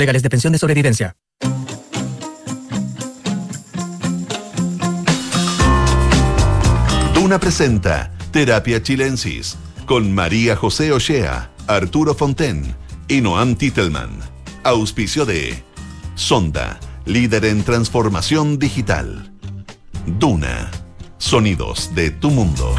legales de pensión de sobrevivencia. Duna presenta Terapia Chilensis con María José Ochea, Arturo Fonten y Noam Titelman. Auspicio de Sonda, líder en transformación digital. Duna, sonidos de tu mundo.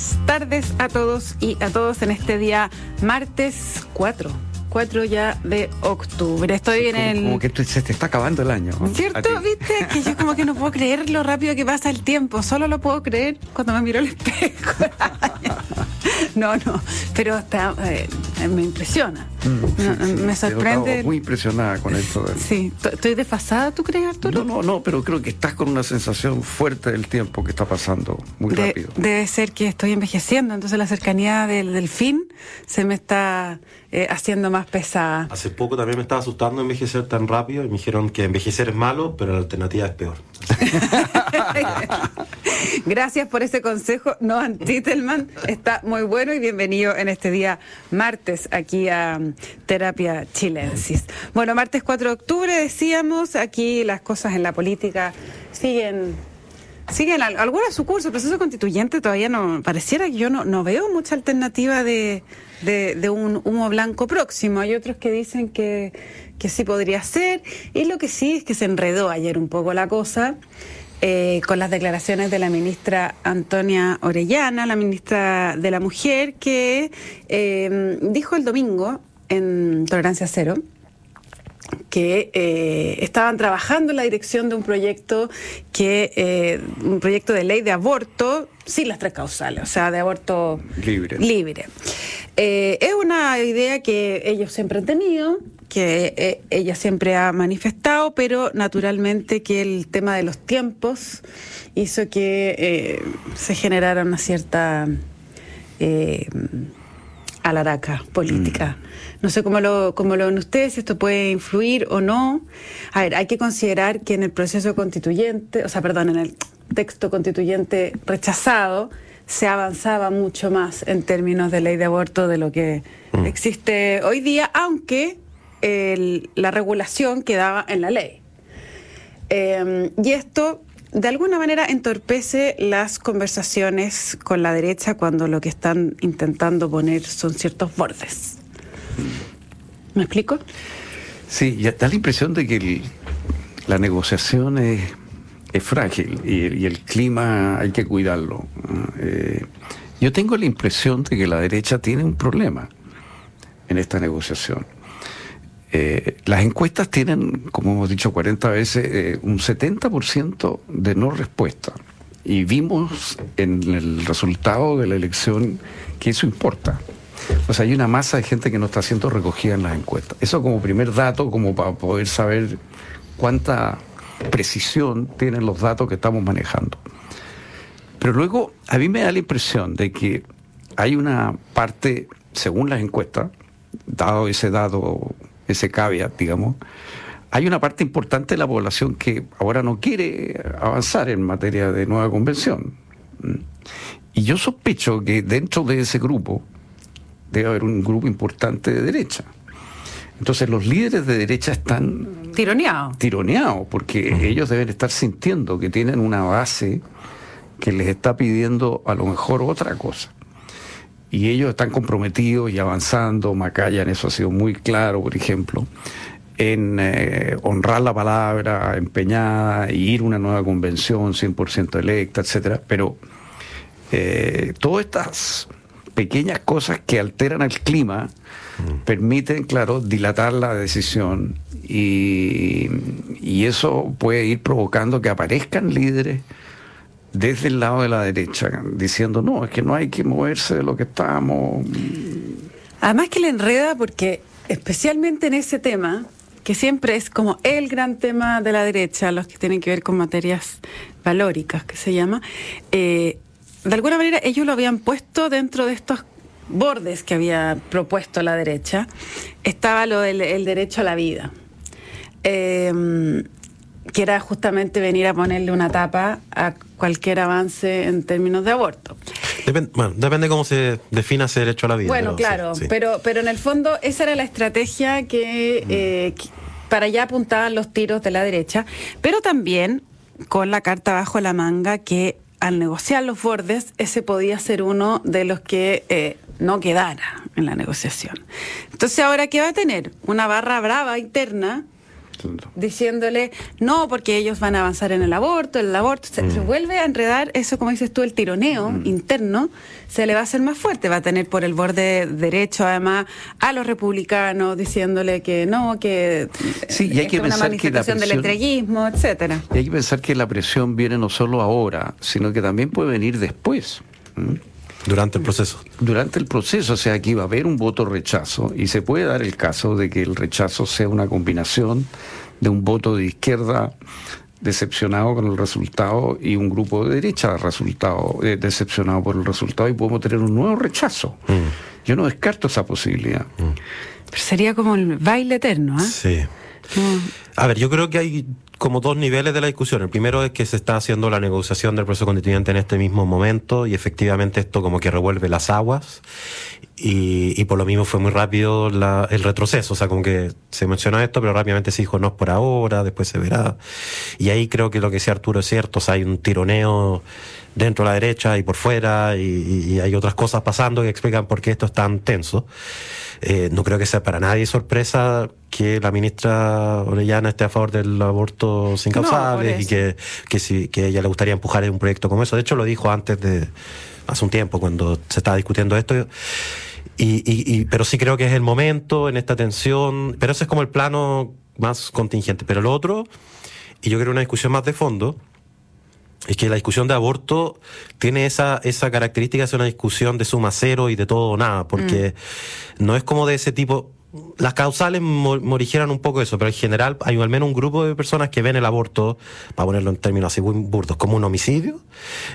Buenas tardes a todos y a todos en este día martes 4 4 ya de octubre. Estoy en el. Como que se te está acabando el año. ¿Cierto? ¿Viste? Que yo como que no puedo creer lo rápido que pasa el tiempo. Solo lo puedo creer cuando me miro al espejo. no, no. Pero está, eh, me impresiona. Mm, me sorprende. Muy impresionada con esto. Sí. ¿Estoy desfasada, tú crees, Arturo? No, no, no, pero creo que estás con una sensación fuerte del tiempo que está pasando muy rápido. Debe ser que estoy envejeciendo, entonces la cercanía del, del fin se me está eh, haciendo más pesada. Hace poco también me estaba asustando envejecer tan rápido y me dijeron que envejecer es malo, pero la alternativa es peor. Gracias por ese consejo. No, Antitelman está muy bueno y bienvenido en este día martes aquí a um, Terapia Chilensis. Bueno, martes 4 de octubre decíamos, aquí las cosas en la política siguen siguen algunas su curso. El proceso constituyente todavía no, pareciera que yo no, no veo mucha alternativa de, de, un humo blanco próximo. Hay otros que dicen que, que sí podría ser. Y lo que sí es que se enredó ayer un poco la cosa. Eh, con las declaraciones de la ministra Antonia Orellana, la ministra de la Mujer, que eh, dijo el domingo en Tolerancia Cero que eh, estaban trabajando en la dirección de un proyecto que eh, un proyecto de ley de aborto sin las tres causales, o sea, de aborto libre. libre. Eh, es una idea que ellos siempre han tenido, que ella siempre ha manifestado, pero naturalmente que el tema de los tiempos hizo que se generara una cierta alaraca política. Mm. No sé cómo lo, cómo lo ven ustedes, si esto puede influir o no. A ver, hay que considerar que en el proceso constituyente, o sea, perdón, en el texto constituyente rechazado, se avanzaba mucho más en términos de ley de aborto de lo que mm. existe hoy día, aunque la regulación quedaba en la ley. Em, y esto de alguna manera entorpece las conversaciones con la derecha cuando lo que están intentando poner son ciertos bordes. ¿Me explico? Sí, da la impresión de que la negociación es, frágil y, el clima hay que cuidarlo. Eh, yo tengo la impresión de que la derecha tiene un problema en esta negociación. Eh, las encuestas tienen, como hemos dicho 40 veces, eh, un 70% de no respuesta. Y vimos en el resultado de la elección que eso importa. O sea, hay una masa de gente que no está siendo recogida en las encuestas. Eso como primer dato, como para poder saber cuánta precisión tienen los datos que estamos manejando. Pero luego a mí me da la impresión de que hay una parte, según las encuestas, dado ese dato, ese caveat, digamos, hay una parte importante de la población que ahora no quiere avanzar en materia de nueva convención. Y yo sospecho que dentro de ese grupo debe haber un grupo importante de derecha. Entonces los líderes de derecha están tironeados. Tironeados, porque ellos deben estar sintiendo que tienen una base que les está pidiendo a lo mejor otra cosa. Y ellos están comprometidos y avanzando. Macaya en eso ha sido muy claro, por ejemplo, en eh, honrar la palabra empeñada y ir a una nueva convención 100% electa, etcétera. Pero eh, todas estas pequeñas cosas que alteran el clima mm. permiten, claro, dilatar la decisión y, eso puede ir provocando que aparezcan líderes desde el lado de la derecha diciendo, no, es que no hay que moverse de lo que estamos. Además que le enreda porque especialmente en ese tema, que siempre es como el gran tema de la derecha, los que tienen que ver con materias valóricas, que se llama, eh, de alguna manera ellos lo habían puesto dentro de estos bordes que había propuesto la derecha, estaba lo del el derecho a la vida, em, que era justamente venir a ponerle una tapa a cualquier avance en términos de aborto. Depende, bueno, depende cómo se defina ese derecho a la vida. Bueno, claro, pero pero en el fondo esa era la estrategia que, eh, para allá apuntaban los tiros de la derecha, pero también con la carta bajo la manga que al negociar los bordes, ese podía ser uno de los que eh, no quedara en la negociación. Entonces, ahora, ¿qué va a tener? Una barra brava interna diciéndole no porque ellos van a avanzar en el aborto, el aborto se, mm. vuelve a enredar eso como dices tú el tironeo mm. interno se le va a hacer más fuerte, va a tener por el borde derecho además a los republicanos diciéndole que no, que sí, y hay que una manifestación del entreguismo, etcétera. Y hay que pensar que la presión viene no solo ahora, sino que también puede venir después. Durante el proceso. Durante el proceso, o sea, aquí va a haber un voto rechazo y se puede dar el caso de que el rechazo sea una combinación de un voto de izquierda decepcionado con el resultado y un grupo de derecha resultado, eh, decepcionado por el resultado y podemos tener un nuevo rechazo. Mm. Yo no descarto esa posibilidad. Mm. sería como el baile eterno, ¿ah? Sí. Mm. A ver, yo creo que hay como dos niveles de la discusión. El primero es que se está haciendo la negociación del proceso constituyente en este mismo momento y efectivamente esto como que revuelve las aguas y, por lo mismo fue muy rápido el retroceso. O sea, como que se mencionó esto, pero rápidamente se dijo no es por ahora, después se verá. Y ahí creo que lo que decía Arturo es cierto. O sea, hay un tironeo dentro de la derecha y por fuera y hay otras cosas pasando que explican por qué esto es tan tenso. Eh, no creo que sea para nadie sorpresa que la ministra Orellana esté a favor del aborto sin causales y que, que, si, que ella le gustaría empujar un proyecto como eso. De hecho, lo dijo antes de, hace un tiempo, cuando se estaba discutiendo esto. Y, y, pero sí creo que es el momento en esta tensión, pero ese es como el plano más contingente. Pero lo otro, y yo creo una discusión más de fondo, es que la discusión de aborto tiene esa, esa característica de ser una discusión de suma cero y de todo o nada, porque mm. no es como de ese tipo, las causales morigeran un poco eso, pero en general hay al menos un grupo de personas que ven el aborto, para ponerlo en términos así burdos, como un homicidio,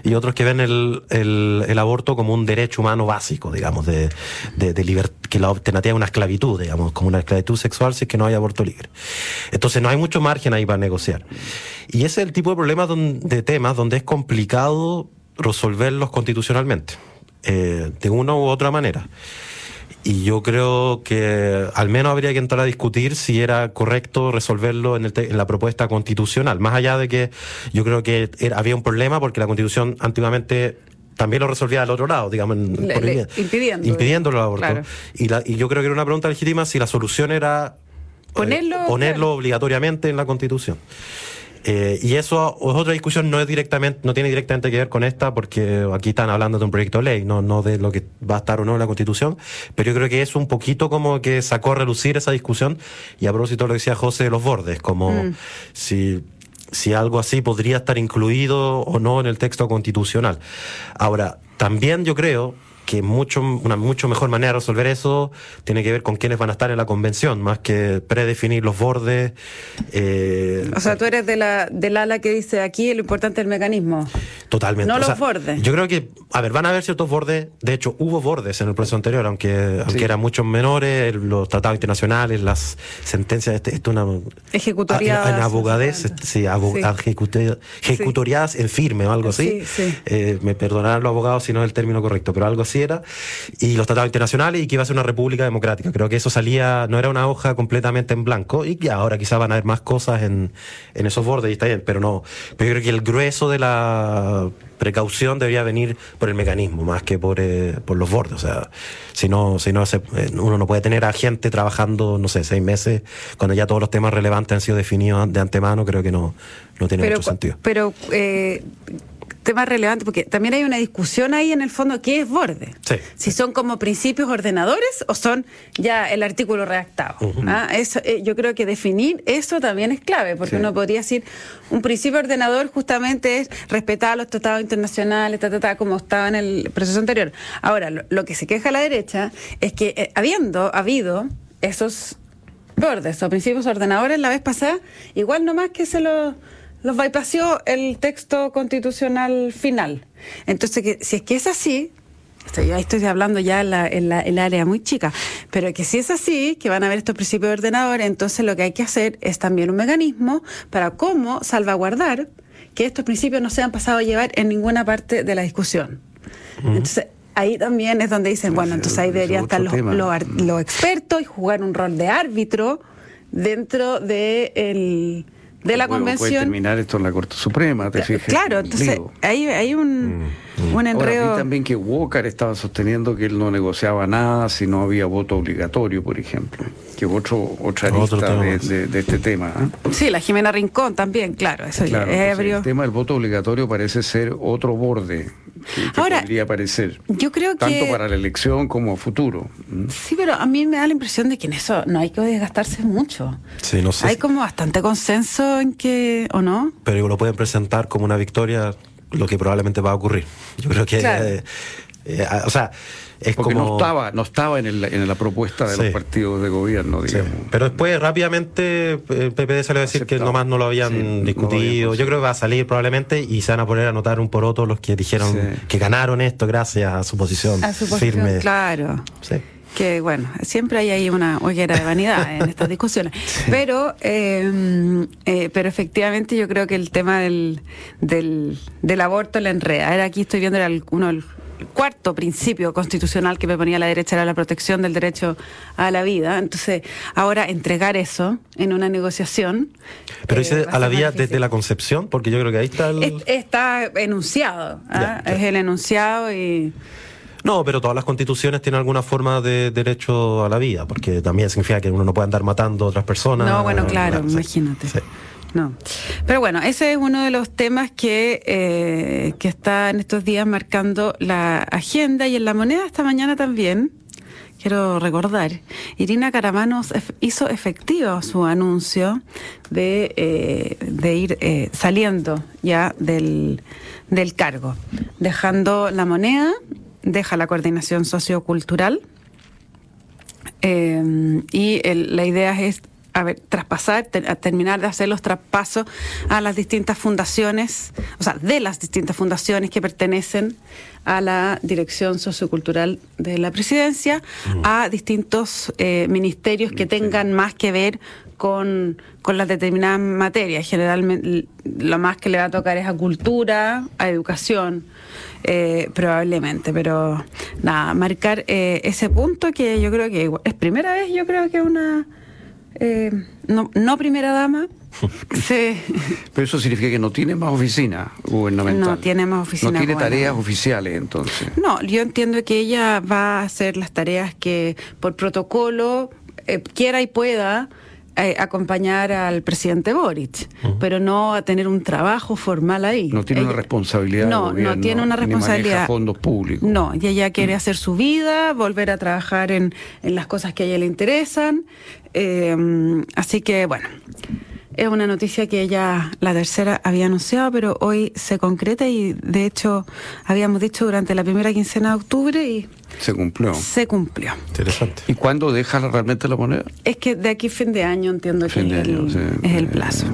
y otros que ven el, el, aborto como un derecho humano básico, digamos, de, de, de que la alternativa es una esclavitud, digamos, como una esclavitud sexual si es que no hay aborto libre. Entonces no hay mucho margen ahí para negociar. Y ese es el tipo de problemas de temas donde es complicado resolverlos constitucionalmente, eh, de una u otra manera. Y yo creo que al menos habría que entrar a discutir si era correcto resolverlo en, la propuesta constitucional. Más allá de que yo creo que había un problema porque la constitución antiguamente también lo resolvía del otro lado, digamos, impidiendo, impidiendo el aborto. Y, y yo creo que era una pregunta legítima si la solución era ponerlo, eh, ponerlo obligatoriamente en la constitución. Eh, y eso es otra discusión, no es directamente, no tiene directamente que ver con esta, porque aquí están hablando de un proyecto de ley, no, no de lo que va a estar o no en la Constitución, pero yo creo que es un poquito como que sacó a relucir esa discusión, y a propósito lo decía José de los bordes, como mm. si si algo así podría estar incluido o no en el texto constitucional. Ahora, también yo creo que mucho, una mucho mejor manera de resolver eso tiene que ver con quiénes van a estar en la convención, más que predefinir los bordes. Eh, o sea, tú eres de la, del ala que dice aquí lo importante es el mecanismo. Totalmente. No los bordes. Yo creo que, a ver, van a haber ciertos bordes. De hecho, hubo bordes en el proceso anterior, aunque, aunque eran muchos menores, los tratados internacionales, las sentencias, este, esto una. Ejecutoriadas. En abogadez, sí, ejecutoriadas en firme o algo así. Eh, me perdonarán los abogados si no es el término correcto, pero algo así y los tratados internacionales y que iba a ser una república democrática. Creo que eso salía, no era una hoja completamente en blanco y que ahora quizá van a haber más cosas en, en esos bordes y está bien, pero no, pero yo creo que el grueso de la precaución debería venir por el mecanismo más que por, eh, por los bordes. O sea, si no, si no eh, uno no puede tener a gente trabajando, no sé, seis meses cuando ya todos los temas relevantes han sido definidos de antemano, creo que no, no tiene mucho sentido. Pero eh, tema relevante, porque también hay una discusión ahí en el fondo, ¿qué es borde? Si son como principios ordenadores o son ya el artículo redactado. ¿Ah? eso, eh, yo creo que definir eso también es clave, porque uno podría decir, un principio ordenador justamente es respetar los tratados internacionales, ta, como estaba en el proceso anterior. Ahora, lo, que se queja a la derecha es que eh, habiendo habido esos bordes o principios ordenadores la vez pasada, igual nomás que se lo los bypassó el texto constitucional final. Entonces, que, si es que es así, estoy, estoy hablando ya en la, en, la, en área muy chica, pero que si es así, que van a haber estos principios de ordenador, entonces lo que hay que hacer es también un mecanismo para cómo salvaguardar que estos principios no sean pasados a llevar en ninguna parte de la discusión. Entonces, ahí también es donde dicen, bueno, entonces ahí deberían estar los, los, expertos y jugar un rol de árbitro dentro de el de la convención. Puede terminar esto en la Corte Suprema, te fijas. Claro, entonces hay, hay un, mm, un enredo. Ahora, también que Walker estaba sosteniendo que él no negociaba nada si no había voto obligatorio, por ejemplo. Que otro, otra lista de, de, este tema. ¿eh? Sí, la Jimena Rincón también, claro. Eso claro, es El tema del voto obligatorio parece ser otro borde que, Ahora, podría aparecer. Yo creo que. Tanto para la elección como a futuro. Sí, pero a mí me da la impresión de que en eso no hay que desgastarse mucho. Sí, no sé. Hay como bastante consenso en que. ¿O no? Pero lo pueden presentar como una victoria, lo que probablemente va a ocurrir. Yo creo que. Eh, eh, o sea. Es Porque como... no estaba, no estaba en, el, en la propuesta de los partidos de gobierno, digamos. Pero después rápidamente el PPD salió a decir que nomás no lo habían discutido. Yo creo que va a salir probablemente y se van a poner a anotar un por otro los que dijeron que ganaron esto gracias a su posición, a su posición firme. Claro. Sí que bueno, siempre hay ahí una hoguera de vanidad en estas discusiones. Pero, eh, eh, pero efectivamente yo creo que el tema del, del, del aborto la enreda. Ahora aquí estoy viendo el, uno, el cuarto principio constitucional que me ponía la derecha era la protección del derecho a la vida. Entonces, ahora entregar eso en una negociación. Pero dice eh, a la vida desde la concepción, porque yo creo que ahí está el. Está enunciado. ¿ah? Es el enunciado y. No, pero todas las constituciones tienen alguna forma de derecho a la vida, porque también significa que uno no puede andar matando a otras personas. No, bueno, claro, imagínate. No. Pero bueno, ese es uno de los temas que, eh, que está en estos días marcando la agenda y en la moneda esta mañana también. Quiero recordar, Irina Caramanos hizo efectivo su anuncio de, eh, de ir eh, saliendo ya del, del cargo, dejando la moneda, deja la coordinación sociocultural y la idea es a ver, traspasar, a terminar de hacer los traspasos a las distintas fundaciones, o sea, de las distintas fundaciones que pertenecen a la dirección sociocultural de la presidencia, mm. a distintos eh, ministerios que tengan más que ver con, con las determinadas materias. Generalmente lo más que le va a tocar es a cultura, a educación. Eh, probablemente, pero nada, marcar eh, ese punto que yo creo que es primera vez, yo creo que una eh, no, no primera dama. Pero eso significa que no tiene más oficina gubernamental. No tiene más oficina. No tiene tareas oficiales entonces. No, yo entiendo que ella va a hacer las tareas que por protocolo eh, quiera y pueda eh, acompañar al presidente Boric, pero no a tener un trabajo formal ahí. No tiene una responsabilidad. No, no tiene una responsabilidad. fondos públicos. No, y ella quiere mm. hacer su vida, volver a trabajar en, en las cosas que a ella le interesan. Eh, así que, bueno. Es una noticia que ella, la tercera, había anunciado, pero hoy se concreta y de hecho habíamos dicho durante la primera quincena de octubre y se cumplió. Se cumplió. Interesante. ¿Y cuándo deja realmente la moneda? Es que de aquí fin de año entiendo que es el plazo.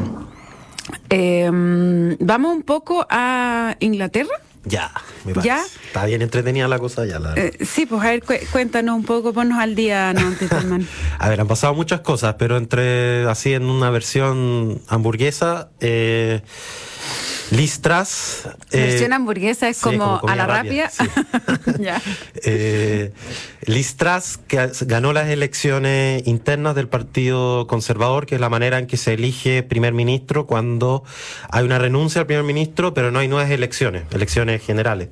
Em, vamos un poco a Inglaterra. Ya, me parece. ¿Ya? Está bien entretenida la cosa ya. La... Eh, sí, pues a ver, cuéntanos un poco, ponnos al día, ¿no, A ver, han pasado muchas cosas, pero entre así en una versión hamburguesa, eh, Listras. Eh, Versión hamburguesa es como, a la rápida. eh, Listras que ganó las elecciones internas del Partido Conservador, que es la manera en que se elige primer ministro cuando hay una renuncia al primer ministro, pero no hay nuevas elecciones, elecciones generales.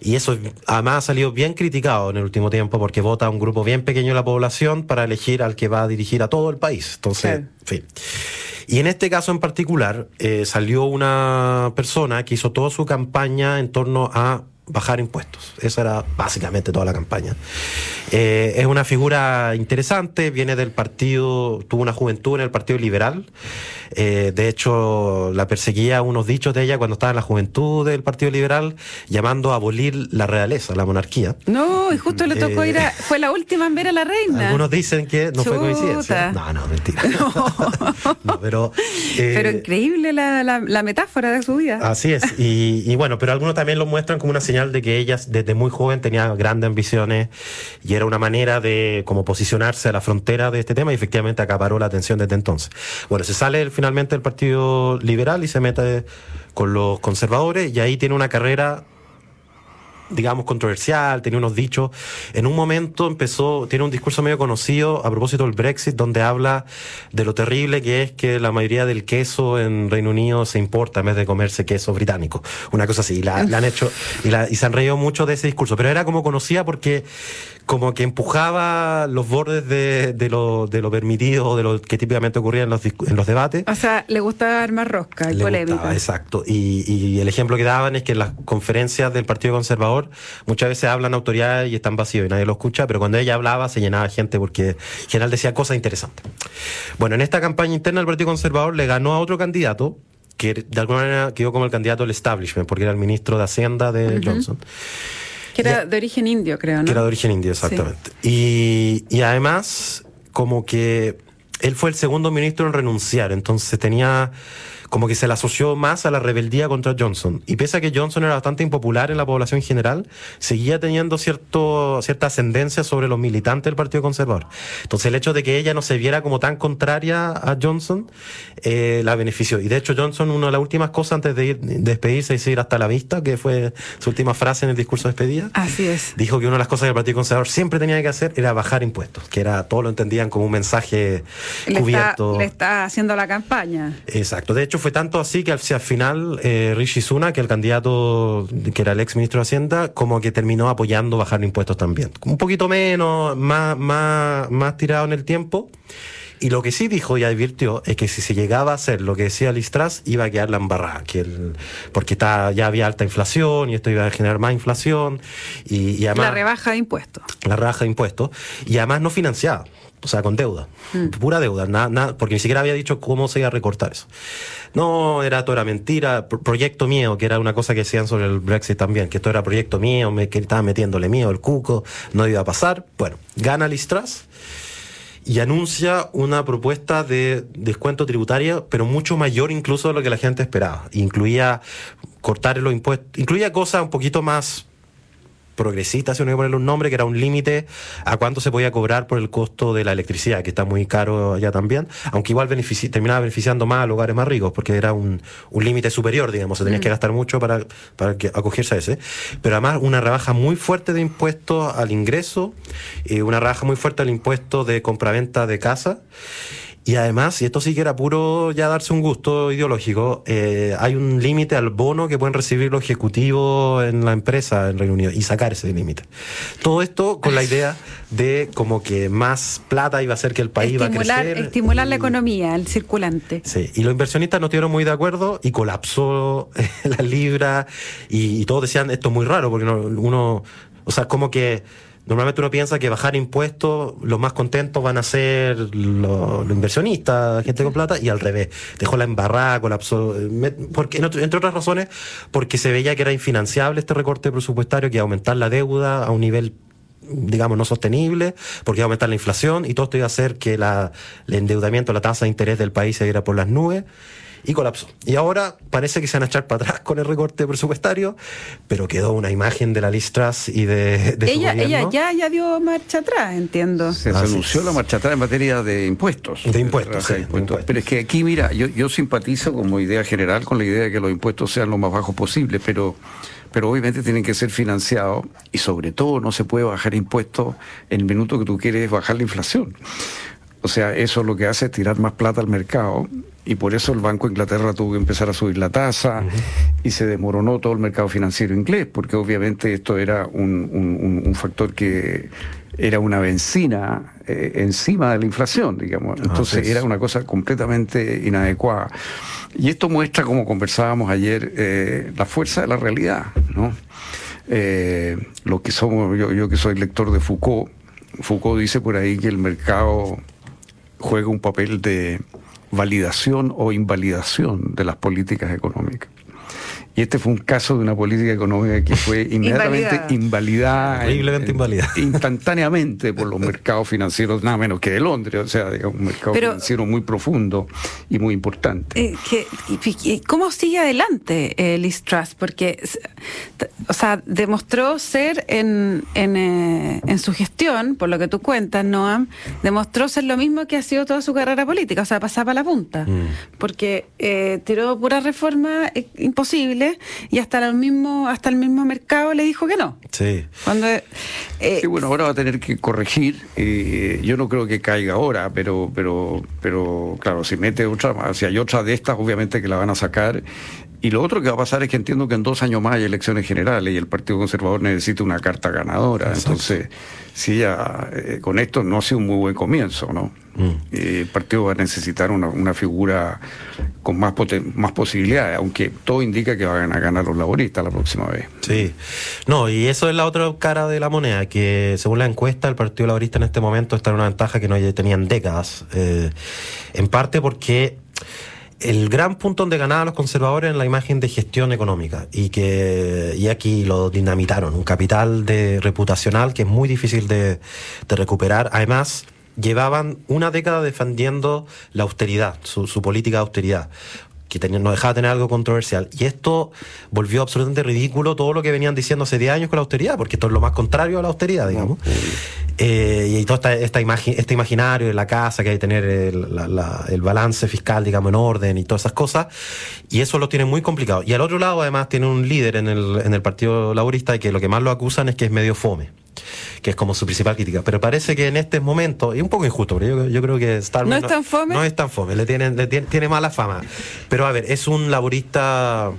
Y eso además ha salido bien criticado en el último tiempo porque vota un grupo bien pequeño de la población para elegir al que va a dirigir a todo el país. Entonces, en fin. Y en este caso en particular eh, salió una persona que hizo toda su campaña en torno a bajar impuestos. Esa era básicamente toda la campaña. Eh, es una figura interesante, viene del partido, tuvo una juventud en el Partido Liberal. Eh, de hecho, la perseguía unos dichos de ella cuando estaba en la juventud del Partido Liberal, llamando a abolir la realeza, la monarquía. No, y justo le tocó ir a. Eh, fue la última en ver a la reina. Algunos dicen que no fue coincidencia. No, no, mentira. pero, pero increíble la, la, metáfora de su vida. Así es. Y, y bueno, pero algunos también lo muestran como una de que ella desde muy joven tenía grandes ambiciones y era una manera de como posicionarse a la frontera de este tema y efectivamente acaparó la atención desde entonces. Bueno, se sale finalmente del Partido Liberal y se mete con los conservadores y ahí tiene una carrera digamos, controversial, tenía unos dichos. En un momento empezó, tiene un discurso medio conocido a propósito del Brexit, donde habla de lo terrible que es que la mayoría del queso en Reino Unido se importa en vez de comerse queso británico. Una cosa así. La, la han hecho y, la, y se han reído mucho de ese discurso. Pero era como conocida porque como que empujaba los bordes de, de, lo, de lo permitido, de lo que típicamente ocurría en los, en los debates. O sea, le gustaba armar rosca y Le polémica. gustaba, exacto. Y, y el ejemplo que daban es que en las conferencias del Partido Conservador muchas veces hablan autoridades y están vacíos y nadie lo escucha, pero cuando ella hablaba se llenaba gente porque en general decía cosas interesantes. Bueno, en esta campaña interna el Partido Conservador le ganó a otro candidato que de alguna manera quedó como el candidato del establishment, porque era el ministro de Hacienda de Johnson. Que era de origen indio, creo, ¿no? Que era de origen indio, exactamente. Y, y además, como que él fue el segundo ministro en renunciar, entonces tenía como que se le asoció más a la rebeldía contra Johnson. Y pese a que Johnson era bastante impopular en la población en general, seguía teniendo cierto, cierta ascendencia sobre los militantes del Partido Conservador. Entonces el hecho de que ella no se viera como tan contraria a Johnson, eh, la benefició. Y de hecho Johnson, una de las últimas cosas antes de ir, despedirse y decir hasta la vista, que fue su última frase en el discurso de despedida, Así es. dijo que una de las cosas que el Partido Conservador siempre tenía que hacer era bajar impuestos, que era todo lo entendían como un mensaje Le está, cubierto. le está haciendo la campaña. Exacto. De hecho, fue tanto así que el final eh, Rishi Sunak, que el candidato que era el ex ministro de Hacienda, como que terminó apoyando bajar impuestos también. Un poquito menos, más, más, más tirado en el tiempo. Y lo que sí dijo y advirtió es que si se llegaba a hacer lo que decía Liz Truss, iba a quedar la embarrada, que el, porque está, ya había alta inflación y esto iba a generar más inflación. Y, y además, La rebaja de impuestos. la rebaja de impuestos y además no financiada, o sea, con deuda, pura deuda, nada, porque ni siquiera había dicho cómo se iba a recortar eso. No, era todo era mentira, pro- proyecto mío, que era una cosa que decían sobre el Brexit también, que esto era proyecto mío, me, que estaba metiéndole mío el cuco, no iba a pasar. Bueno, gana Liz Truss y anuncia una propuesta de descuento tributario, pero mucho mayor incluso de lo que la gente esperaba. Incluía cortar los impuestos, incluía cosas un poquito más progresista, si uno quiere ponerle un nombre, que era un límite a cuánto se podía cobrar por el costo de la electricidad, que está muy caro allá también, aunque igual benefici- terminaba beneficiando más a lugares más ricos, porque era un, un límite superior, digamos, se tenías que gastar mucho para, para que, acogerse a ese. Pero además una rebaja muy fuerte de impuestos al ingreso, y una rebaja muy fuerte al impuesto de compraventa de casa. Y además, y esto sí que era puro ya darse un gusto ideológico, eh, hay un límite al bono que pueden recibir los ejecutivos en la empresa en Reino Unido y sacar ese límite. Todo esto con la idea de como que más plata iba a hacer que el país iba a Estimular, crecer. estimular la economía, el circulante. Sí, y los inversionistas no estuvieron muy de acuerdo y colapsó la libra y, y todos decían esto es muy raro porque no- uno, o sea, como que normalmente uno piensa que bajar impuestos, los más contentos van a ser los, los inversionistas, gente con plata, y al revés, dejó la embarrada, colapsó, porque, entre otras razones, porque se veía que era infinanciable este recorte presupuestario, que iba aumentar la deuda a un nivel digamos, no sostenible, porque iba a aumentar la inflación y todo esto iba a hacer que la, el endeudamiento, la tasa de interés del país se diera por las nubes y colapsó. Y ahora parece que se van a echar para atrás con el recorte presupuestario, pero quedó una imagen de la Listras y de, de su Ella, ella ya, ya dio marcha atrás, entiendo. Se anunció la marcha atrás en materia de impuestos. De impuestos, sí, de impuestos. Pero es que aquí, mira, yo, yo simpatizo como idea general con la idea de que los impuestos sean lo más bajos posible, pero, pero obviamente tienen que ser financiados y sobre todo no se puede bajar impuestos en el minuto que tú quieres bajar la inflación. O sea, eso lo que hace es tirar más plata al mercado y por eso el Banco de Inglaterra tuvo que empezar a subir la tasa y se desmoronó todo el mercado financiero inglés, porque obviamente esto era un, un- factor que era una benzina eh, encima de la inflación, digamos. Entonces era una cosa completamente inadecuada. Y esto muestra, como conversábamos ayer, eh, la fuerza de la realidad, ¿no? Eh, lo que somos, yo, yo que soy lector de Foucault, Foucault dice por ahí que el mercado juega un papel de validación o invalidación de las políticas económicas. Y este fue un caso de una política económica que fue inmediatamente Invalidada. invalidada. Horriblemente en- invalidada. Instantáneamente por los mercados financieros, nada menos que de Londres, o sea, digamos, un mercado Pero- financiero muy profundo y muy importante. Eh, que- y- y ¿Cómo sigue adelante eh, Liz Truss? Porque, o sea, demostró ser en, en, eh, en su gestión, por lo que tú cuentas, Noam, demostró ser lo mismo que ha sido toda su carrera política, o sea, pasaba la punta. Mm. Porque eh, tiró pura reforma eh, imposible Chile y hasta el mismo, hasta el mismo mercado le dijo que no. Sí. Cuando, eh, sí, bueno, ahora va a tener que corregir. Eh, yo no creo que caiga ahora, pero, pero, pero claro, si mete otra, si hay otra de estas, obviamente que la van a sacar. Y lo otro que va a pasar es que entiendo que en dos años más hay elecciones generales y el Partido Conservador necesita una carta ganadora. Entonces, sí, ya, eh, con esto no ha sido un muy buen comienzo, ¿no? Mm. Eh, el partido va a necesitar una, una figura con más, más posibilidades, aunque todo indica que van a ganar los laboristas la próxima vez. Sí, no, y eso es la otra cara de la moneda, que según la encuesta, el Partido Laborista en este momento está en una ventaja que no tenían décadas, eh, en parte porque el gran punto donde ganaban los conservadores en la imagen de gestión económica y que y aquí lo dinamitaron, un capital de reputacional que es muy difícil de, recuperar. Además, llevaban una década defendiendo la austeridad, su política de austeridad que tenía, no dejaba de tener algo controversial. Y esto volvió absolutamente ridículo todo lo que venían diciendo hace 10 años con la austeridad, porque esto es lo más contrario a la austeridad, digamos. Eh, y todo esta, esta este imaginario de la casa, que hay que tener el, el, balance fiscal, digamos, en orden y todas esas cosas. Y eso lo tiene muy complicado. Y al otro lado, además, tiene un líder en el, en el Partido Laborista que lo que más lo acusan es que es medio fome que es como su principal crítica. Pero parece que en este momento, y un poco injusto, pero yo, creo que Starman ¿No es tan fome? No es tan fome, le tiene, le tiene, tiene mala fama. Pero a ver, es un laborista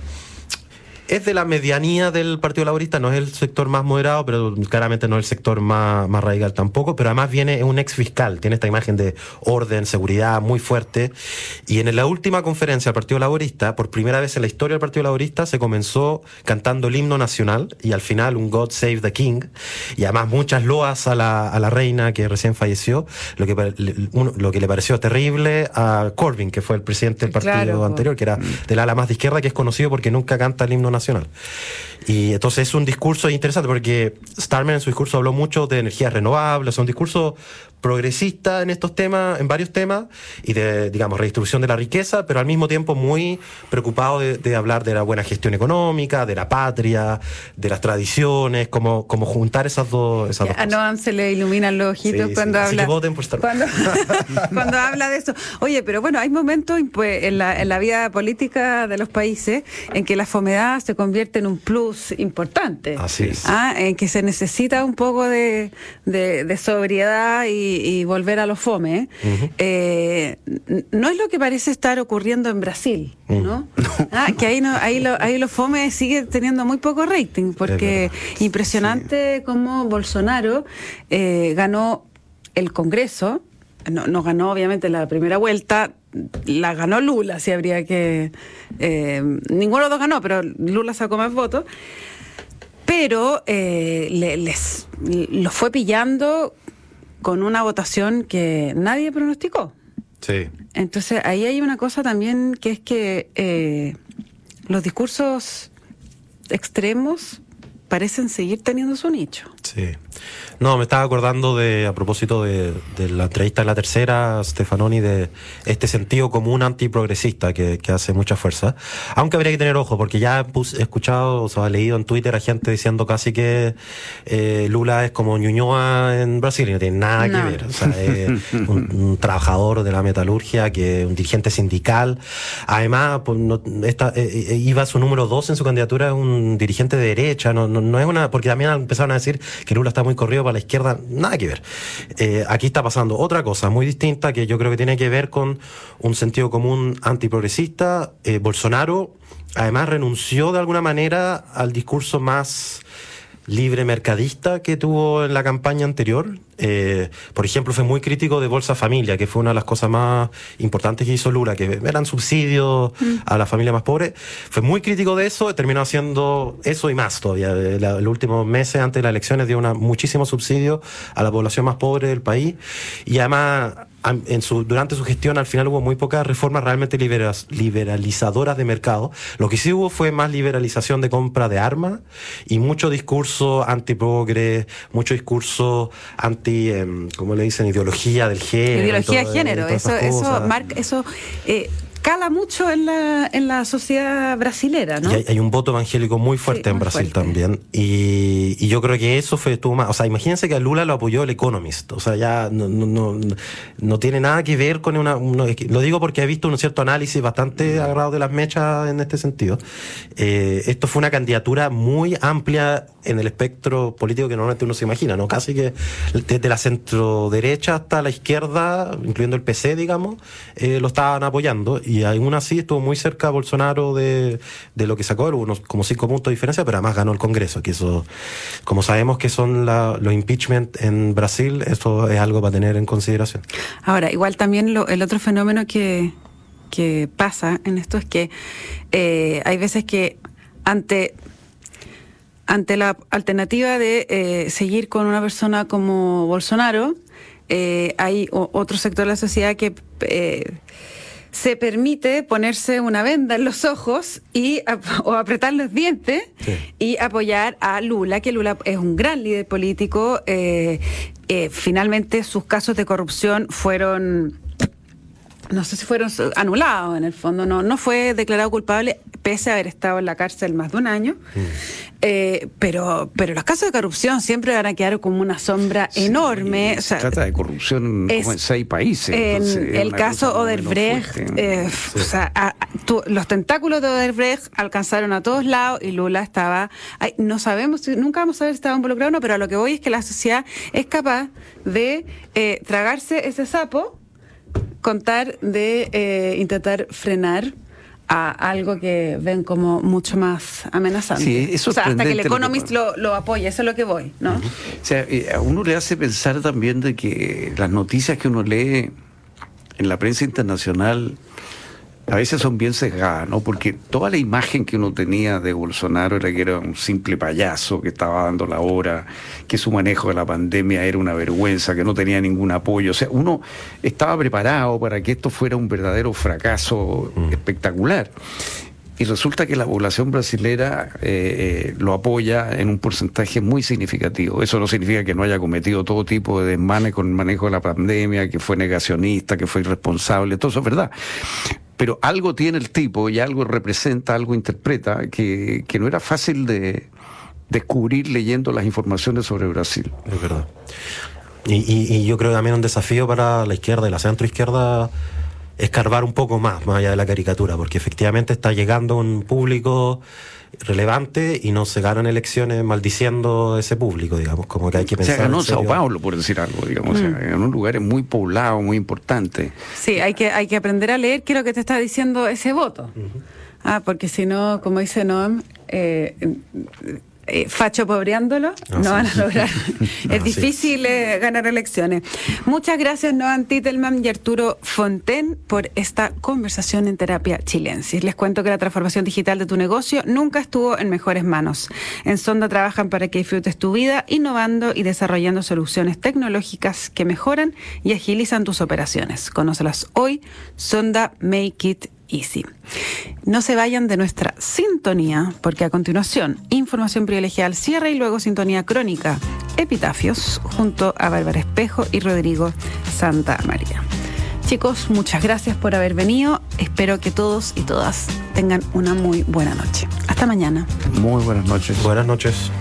es de la medianía del Partido Laborista, no es el sector más moderado, pero claramente no es el sector más, más radical tampoco, pero además viene un ex fiscal, tiene esta imagen de orden, seguridad muy fuerte, y en la última conferencia del Partido Laborista, por primera vez en la historia del Partido Laborista, se comenzó cantando el himno nacional y al final un God Save the King, y además muchas loas a la, a la reina que recién falleció, lo que, lo que le pareció terrible a Corbyn, que fue el presidente del partido anterior, que era del ala más de izquierda, que es conocido porque nunca canta el himno nacional. Y entonces es un discurso interesante porque Starman en su discurso habló mucho de energías renovables, es un discurso progresista en estos temas, en varios temas, y de, digamos, redistribución de la riqueza, pero al mismo tiempo muy preocupado de, hablar de la buena gestión económica, de la patria, de las tradiciones, como, como juntar esas dos, esas dos cosas. A se le iluminan los ojitos cuando habla. cuando, habla de eso. Oye, pero bueno, hay momentos pues, en, la, en la vida política de los países en que la fomedad se convierte en un plus importante. Así es. ¿ah? En que se necesita un poco de, de sobriedad y y, volver a los fome, eh, no es lo que parece estar ocurriendo en Brasil, ¿no? Ah, que ahí, no, ahí, lo, ahí los fome sigue teniendo muy poco rating, porque impresionante como Bolsonaro eh, ganó el Congreso, no, no, ganó obviamente la primera vuelta, la ganó Lula, si habría que... Eh, ninguno de los dos ganó, pero Lula sacó más votos pero les lo fue pillando con una votación que nadie pronosticó. Sí. Entonces ahí hay una cosa también que es que eh, los discursos extremos parecen seguir teniendo su nicho. Sí. No, me estaba acordando de, a propósito de, la entrevista en la tercera, Stefanoni, de este sentido común antiprogresista que, que hace mucha fuerza. Aunque habría que tener ojo, porque ya he escuchado, o sea, he leído en Twitter a gente diciendo casi que eh, Lula es como Ñuñoa en Brasil y no tiene nada que ver. O sea, es un, trabajador de la metalurgia, que un dirigente sindical. Además, pues, no, esta, eh, eh, iba su número dos en su candidatura, un dirigente de derecha. No, no, no es una, porque también empezaron a decir que Lula está muy corrido para la izquierda, nada que ver. Eh, aquí está pasando otra cosa muy distinta que yo creo que tiene que ver con un sentido común antiprogresista. Eh, Bolsonaro además renunció de alguna manera al discurso más libre mercadista que tuvo en la campaña anterior. Eh, por ejemplo, fue muy crítico de Bolsa Familia, que fue una de las cosas más importantes que hizo Lula, que eran subsidios mm. a la familia más pobre. Fue muy crítico de eso, terminó haciendo eso y más todavía. los últimos meses antes de las elecciones dio una, muchísimo subsidio a la población más pobre del país. Y además en su, durante su gestión al final hubo muy pocas reformas realmente liberalizadoras de mercado. Lo que sí hubo fue más liberalización de compra de armas y mucho discurso antiprogre, mucho discurso anti, eh, ¿cómo le dicen? Ideología del género. Ideología de género, eso, eso, eso eh, cala mucho en la, en la sociedad brasilera, ¿no? Y hay, un voto evangélico muy fuerte en Brasil también. Y, yo creo que eso fue tu más. O sea, imagínense que a Lula lo apoyó el Economist. O sea, ya no, no, no, tiene nada que ver con una. lo digo porque he visto un cierto análisis bastante agarrado de las mechas en este sentido. Eh, esto fue una candidatura muy amplia en el espectro político que normalmente uno se imagina, ¿no? Casi que desde la centro derecha hasta la izquierda, incluyendo el PC, digamos, eh, lo estaban apoyando y aún así estuvo muy cerca Bolsonaro de, de lo que sacó, unos como cinco puntos de diferencia, pero además ganó el Congreso, que eso, como sabemos que son los impeachment en Brasil, eso es algo para tener en consideración. Ahora, igual también el otro fenómeno que, que pasa en esto es que eh, hay veces que ante ante la alternativa de eh, seguir con una persona como Bolsonaro, eh, hay otro sector de la sociedad que eh, se permite ponerse una venda en los ojos y o apretar los dientes y apoyar a Lula, que Lula es un gran líder político. finalmente sus casos de corrupción fueron no sé si fueron anulados en el fondo, no, no fue declarado culpable pese a haber estado en la cárcel más de un año. Mm. Eh, pero, pero los casos de corrupción siempre van a quedar como una sombra enorme. Se trata de corrupción en seis países. En el caso Oderbrecht, eh, o sea, los tentáculos de Oderbrecht alcanzaron a todos lados y Lula estaba. no sabemos, nunca vamos a ver si estaba involucrado o no, pero a lo que voy es que la sociedad es capaz de eh, tragarse ese sapo contar de eh, intentar frenar a algo que ven como mucho más amenazante. Sí, eso o sea, hasta que el Economist lo, lo, apoya, eso es lo que voy, ¿no? O sea, eh, a uno le hace pensar también de que las noticias que uno lee en la prensa internacional a veces son bien sesgadas, ¿no? Porque toda la imagen que uno tenía de Bolsonaro era que era un simple payaso que estaba dando la hora, que su manejo de la pandemia era una vergüenza, que no tenía ningún apoyo. O sea, uno estaba preparado para que esto fuera un verdadero fracaso mm. espectacular. Y resulta que la población brasilera eh, eh, lo apoya en un porcentaje muy significativo. Eso no significa que no haya cometido todo tipo de desmanes con el manejo de la pandemia, que fue negacionista, que fue irresponsable, todo eso es verdad pero algo tiene el tipo y algo representa, algo interpreta, que, no era fácil de descubrir leyendo las informaciones sobre Brasil. Es verdad. Y, y, yo creo que también un desafío para la izquierda y la centroizquierda escarbar un poco más, más allá de la caricatura, porque efectivamente está llegando un público relevante y no se ganan elecciones maldiciendo ese público, digamos, como que hay que pensar. Se ganó Sao Paulo, por decir algo, digamos, mm. en un lugar muy poblado, muy importante. Sí, hay que, hay que aprender a leer qué es lo que te está diciendo ese voto. Ah, porque si no, como dice Noam, eh, eh, facho pobreándolo, ah, no, van a lograr. es difícil eh, ganar elecciones. Muchas gracias, Noam Titelman y Arturo Fonten, por esta conversación en terapia chilensis. Les cuento que la transformación digital de tu negocio nunca estuvo en mejores manos. En Sonda trabajan para que disfrutes tu vida, innovando y desarrollando soluciones tecnológicas que mejoran y agilizan tus operaciones. Conócelas hoy. Sonda Make It Easy. No se vayan de nuestra sintonía, porque a continuación, información privilegiada al cierre y luego sintonía crónica, epitafios, junto a Bárbara Espejo y Rodrigo Santa María. Chicos, muchas gracias por haber venido. Espero que todos y todas tengan una muy buena noche. Hasta mañana. Muy buenas noches. Buenas noches.